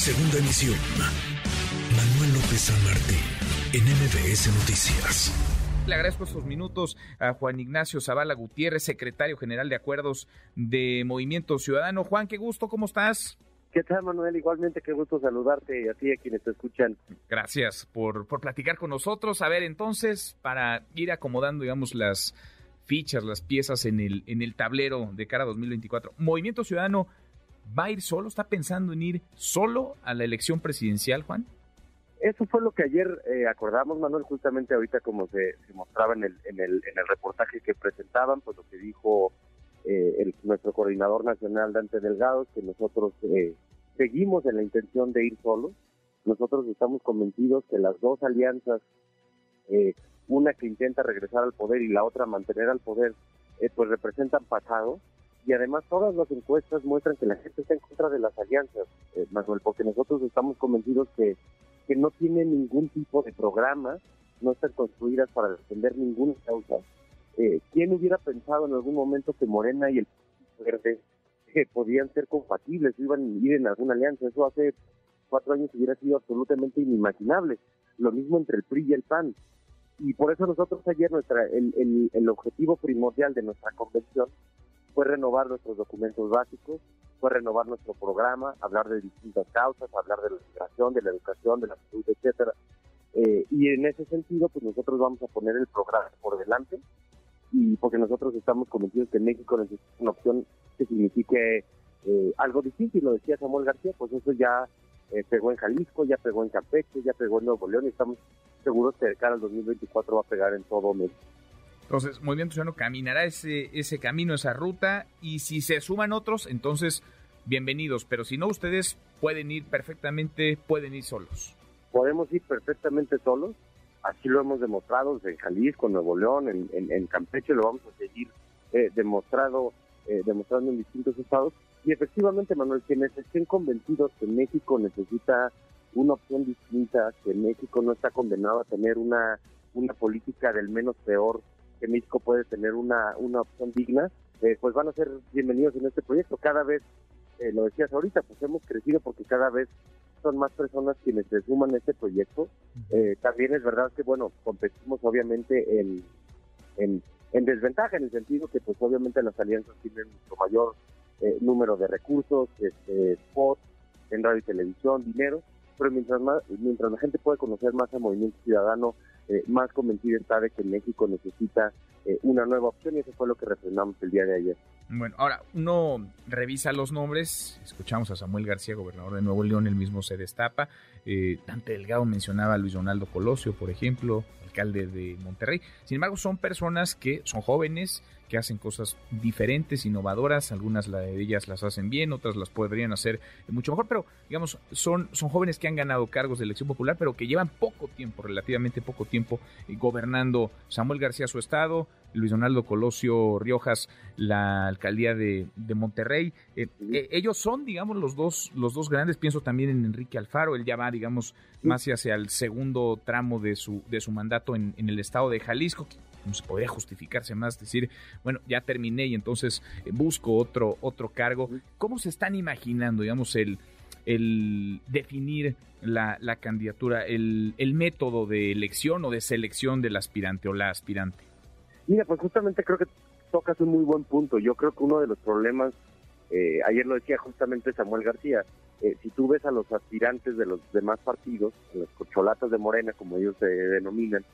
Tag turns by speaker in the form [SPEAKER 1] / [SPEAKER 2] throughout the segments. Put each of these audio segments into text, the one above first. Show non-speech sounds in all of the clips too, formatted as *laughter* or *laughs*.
[SPEAKER 1] Segunda emisión. Manuel López San Martín, en MBS Noticias.
[SPEAKER 2] Le agradezco estos minutos a Juan Ignacio Zavala Gutiérrez, secretario general de Acuerdos de Movimiento Ciudadano. Juan, qué gusto, ¿cómo estás?
[SPEAKER 3] ¿Qué tal, Manuel? Igualmente, qué gusto saludarte y a ti y a quienes te escuchan.
[SPEAKER 2] Gracias por, por platicar con nosotros. A ver, entonces, para ir acomodando, digamos, las fichas, las piezas en el, en el tablero de cara a 2024, ¿Movimiento Ciudadano va a ir solo? ¿Está pensando en ir solo a la elección presidencial, Juan?
[SPEAKER 3] Eso fue lo que ayer eh, acordamos, Manuel, justamente ahorita como se, mostraba en el, en, el, en el reportaje que presentaban, pues lo que dijo eh, el, nuestro coordinador nacional, Dante Delgado, que nosotros eh, seguimos en la intención de ir solos. Nosotros estamos convencidos que las dos alianzas, eh, una que intenta regresar al poder y la otra mantener al poder, pues representan pasado. Y además todas las encuestas muestran que la gente está en contra de las alianzas, Manuel, porque nosotros estamos convencidos que, que no tienen ningún tipo de programa, no están construidas para defender ninguna causa eh, ¿quién hubiera pensado en algún momento que Morena y el Verde eh, podían ser compatibles, iban a ir en alguna alianza? Eso hace cuatro años hubiera sido absolutamente inimaginable. Lo mismo entre el PRI y el PAN. Y por eso nosotros ayer nuestra el, el, objetivo primordial de nuestra convención fue renovar nuestros documentos básicos, fue renovar nuestro programa, hablar de distintas causas, hablar de la migración, de la educación, de la salud, etcétera. Eh, y en ese sentido, pues nosotros vamos a poner el programa por delante y porque nosotros estamos convencidos que México necesita una opción que signifique eh, algo difícil, lo decía Samuel García, pues eso ya eh, pegó en Jalisco, ya pegó en Campeche, ya pegó en Nuevo León y estamos seguros que de cara al 2024 va a pegar en todo México.
[SPEAKER 2] Entonces, Movimiento Ciudadano caminará ese, ese camino, esa ruta, y si se suman otros, entonces bienvenidos, pero si no, ustedes pueden ir perfectamente, pueden ir solos.
[SPEAKER 3] Podemos ir perfectamente solos, Así lo hemos demostrado en Jalisco, en Nuevo León, en, Campeche, lo vamos a seguir eh, demostrado, eh, demostrando en distintos estados. Y efectivamente, Manuel, quienes estén convencidos que México necesita una opción distinta, que México no está condenado a tener una, una política del menos peor, que México puede tener una, una opción digna, eh, pues van a ser bienvenidos en este proyecto. Cada vez, eh, lo decías ahorita, pues hemos crecido porque cada vez son más personas quienes se suman a este proyecto. Eh, también es verdad que, bueno, competimos obviamente en, en, desventaja, en el sentido que, pues obviamente las alianzas tienen mucho mayor eh, número de recursos, este, spots en radio y televisión, dinero, pero mientras, más, mientras la gente puede conocer más al movimiento ciudadano, eh, más convencida está de que México necesita una nueva opción y eso fue lo que refrendamos el día de ayer.
[SPEAKER 2] Bueno, ahora uno revisa los nombres, escuchamos a Samuel García, gobernador de Nuevo León, el mismo se destapa, eh, Dante Delgado mencionaba a Luis Donaldo Colosio, por ejemplo, alcalde de Monterrey. Sin embargo, son personas que son jóvenes, que hacen cosas diferentes, innovadoras, algunas de ellas las hacen bien, otras las podrían hacer mucho mejor, pero digamos, son, son jóvenes que han ganado cargos de elección popular, pero que llevan poco tiempo, relativamente poco tiempo, eh, gobernando. Samuel García su estado, Luis Donaldo Colosio Riojas la alcaldía de, Monterrey. Eh, eh, ellos son, digamos, los dos, los dos grandes. Pienso también en Enrique Alfaro, él ya va, digamos, más hacia el segundo tramo de su, de su mandato en, en el estado de Jalisco, no se podría justificarse más, decir, bueno, ya terminé y entonces eh, busco otro, otro cargo. ¿Cómo se están imaginando, digamos, el, el definir la, la candidatura, el, el método de elección o de selección del aspirante o la aspirante?
[SPEAKER 3] Mira, pues justamente creo que tocas un muy buen punto. Yo creo que uno de los problemas, eh, ayer lo decía justamente Samuel García, eh, si tú ves a los aspirantes de los demás partidos, los cocholatas de Morena, como ellos se denominan,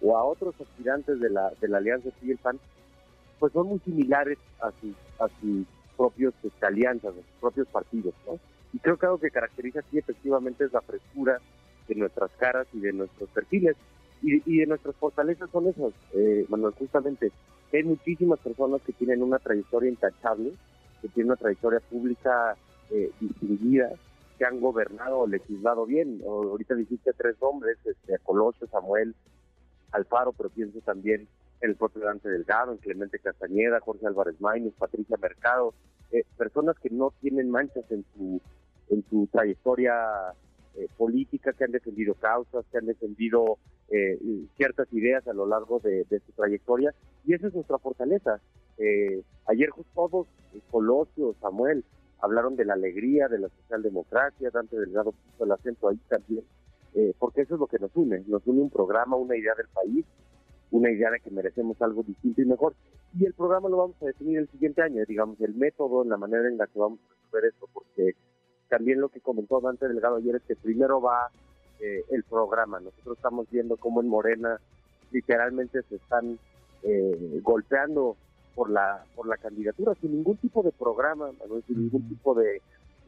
[SPEAKER 3] o a otros aspirantes de la, de la Alianza Civil PAN, pues son muy similares a sus, a sus propios este, alianzas, a sus propios partidos, ¿no? Y creo que algo que caracteriza aquí efectivamente es la frescura de nuestras caras y de nuestros perfiles. Y, y nuestras fortalezas son esas, eh, Manuel, justamente. Hay muchísimas personas que tienen una trayectoria intachable, que tienen una trayectoria pública eh, distinguida, que han gobernado o legislado bien. ahorita dijiste tres nombres, este, Colosio, Samuel, Alfaro, pero pienso también en el propio Dante Delgado, en Clemente Castañeda, Jorge Álvarez Maínez, Patricia Mercado, eh, personas que no tienen manchas en su, en su trayectoria eh, política, que han defendido causas, que han defendido eh, ciertas ideas a lo largo de, su trayectoria, y esa es nuestra fortaleza. ayer todos, Colosio, Samuel, hablaron de la alegría, de la socialdemocracia, Dante Delgado puso el acento ahí también, eh, porque eso es lo que nos une, nos une un programa, una idea del país, una idea de que merecemos algo distinto y mejor. Y el programa lo vamos a definir el siguiente año, digamos, el método, la manera en la que vamos a resolver esto, porque también lo que comentó Dante Delgado ayer es que primero va eh, el programa. Nosotros estamos viendo cómo en Morena literalmente se están eh, golpeando por la por la candidatura sin ningún tipo de programa, sin ningún tipo de,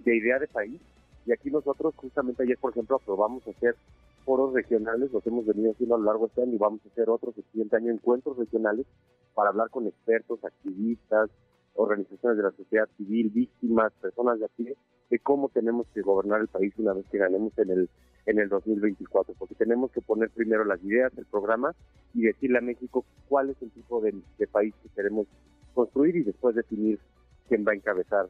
[SPEAKER 3] de idea de país. Y aquí nosotros justamente ayer, por ejemplo, aprobamos hacer foros regionales, los hemos venido haciendo a lo largo de este año y vamos a hacer otros el siguiente año, encuentros regionales para hablar con expertos, activistas, organizaciones de la sociedad civil, víctimas, personas de aquí, de cómo tenemos que gobernar el país una vez que ganemos en el en el 2024, porque tenemos que poner primero las ideas, el programa y decirle a México cuál es el tipo de, país que queremos construir y después definir quién va a encabezar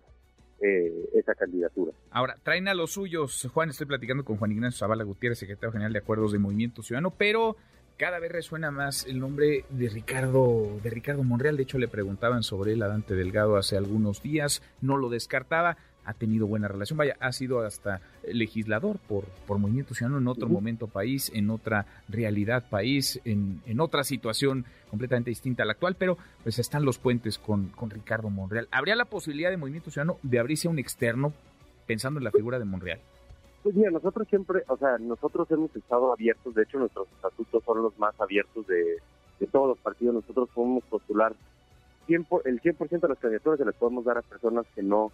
[SPEAKER 3] eh, esa candidatura.
[SPEAKER 2] Ahora, traen a los suyos, Juan, estoy platicando con Juan Ignacio Zavala Gutiérrez, secretario general de Acuerdos de Movimiento Ciudadano, pero cada vez resuena más el nombre de Ricardo, de Ricardo Monreal. De hecho, le preguntaban sobre él a Dante Delgado hace algunos días, no lo descartaba ha tenido buena relación. Vaya, ha sido hasta legislador por, por Movimiento Ciudadano en otro momento país, en otra realidad país, en, en, otra situación completamente distinta a la actual, pero pues están los puentes con, con Ricardo Monreal. ¿Habría la posibilidad de Movimiento Ciudadano de abrirse a un externo pensando en la figura de Monreal?
[SPEAKER 3] Pues mira, nosotros siempre, o sea, nosotros hemos estado abiertos, de hecho nuestros estatutos son los más abiertos de, de todos los partidos, nosotros podemos postular 100 el 100% de las candidaturas se las podemos dar a personas que no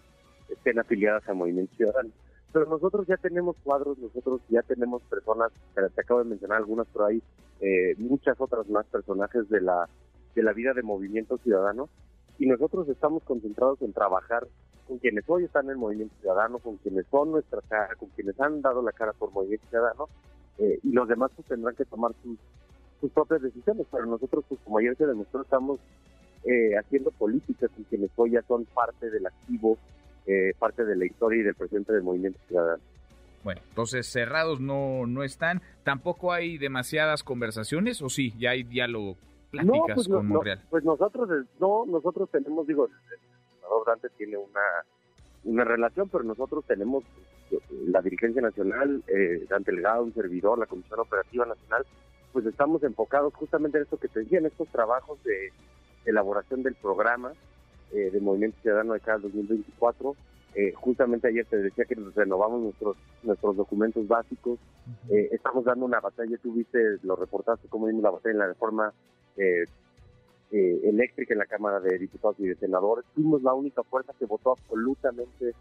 [SPEAKER 3] estén afiliadas a Movimiento Ciudadano. Pero nosotros ya tenemos cuadros, nosotros ya tenemos personas, te acabo de mencionar algunas, pero hay eh, muchas otras más personajes de la, de la vida de Movimiento Ciudadano y nosotros estamos concentrados en trabajar con quienes hoy están en el Movimiento Ciudadano, con quienes son nuestra cara, con quienes han dado la cara por Movimiento Ciudadano eh, y los demás pues tendrán que tomar sus, sus propias decisiones, pero nosotros pues como ayer se demostró estamos eh, haciendo políticas con quienes hoy ya son parte del activo eh, parte de la historia y del presidente del Movimiento Ciudadano.
[SPEAKER 2] Bueno, entonces cerrados no, no están. ¿Tampoco hay demasiadas conversaciones o sí? ¿Ya hay diálogo, pláticas pues con Monreal?
[SPEAKER 3] pues nosotros, no, nosotros tenemos, digo, el senador Dante tiene una, una relación, pero nosotros tenemos la dirigencia nacional, eh, Dante Legado, un servidor, la Comisión Operativa Nacional, pues estamos enfocados justamente en esto que te decía, en estos trabajos de elaboración del programa, eh, de Movimiento Ciudadano de cada 2024. Eh, justamente ayer te decía que nos renovamos nuestros nuestros documentos básicos. Eh, estamos dando una batalla, tú viste, lo reportaste, como dimos la batalla en la reforma eléctrica en la Cámara de Diputados y de Senadores. Fuimos la única fuerza que votó absolutamente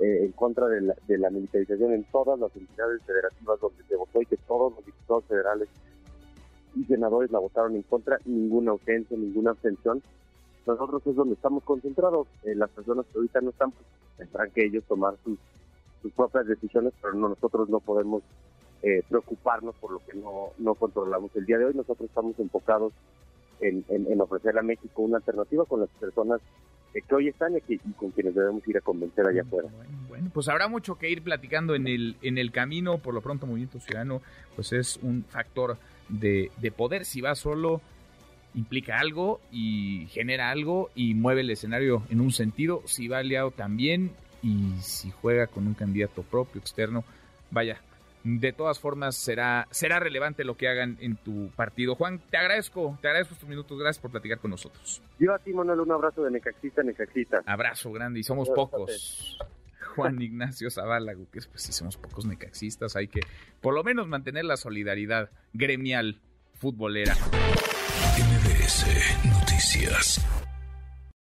[SPEAKER 3] en contra de la, de la militarización en todas las entidades federativas donde se votó y que todos los diputados federales y senadores la votaron en contra, ninguna ausencia, ninguna abstención nosotros es donde estamos concentrados. Eh, las personas que ahorita no están, pues, tendrán que ellos tomar sus, sus propias decisiones, pero no, nosotros no podemos eh, preocuparnos por lo que no, no controlamos. El día de hoy nosotros estamos enfocados en, en, ofrecer a México una alternativa con las personas que hoy están y con quienes debemos ir a convencer allá afuera.
[SPEAKER 2] Bueno, pues habrá mucho que ir platicando en el, en el camino. Por lo pronto, Movimiento Ciudadano pues es un factor de, de poder. Si va solo, implica algo y genera algo y mueve el escenario en un sentido. Si va aliado también y si juega con un candidato propio, externo, vaya, de todas formas será, será relevante lo que hagan en tu partido. Juan, te agradezco, te agradezco estos minutos, gracias por platicar con nosotros.
[SPEAKER 3] Yo a ti, Manuel, un abrazo de Necaxita, Necaxita.
[SPEAKER 2] Abrazo grande y somos pocos. Juan *laughs* Ignacio Zavala, que pues si somos pocos necaxistas, hay que por lo menos mantener la solidaridad gremial futbolera.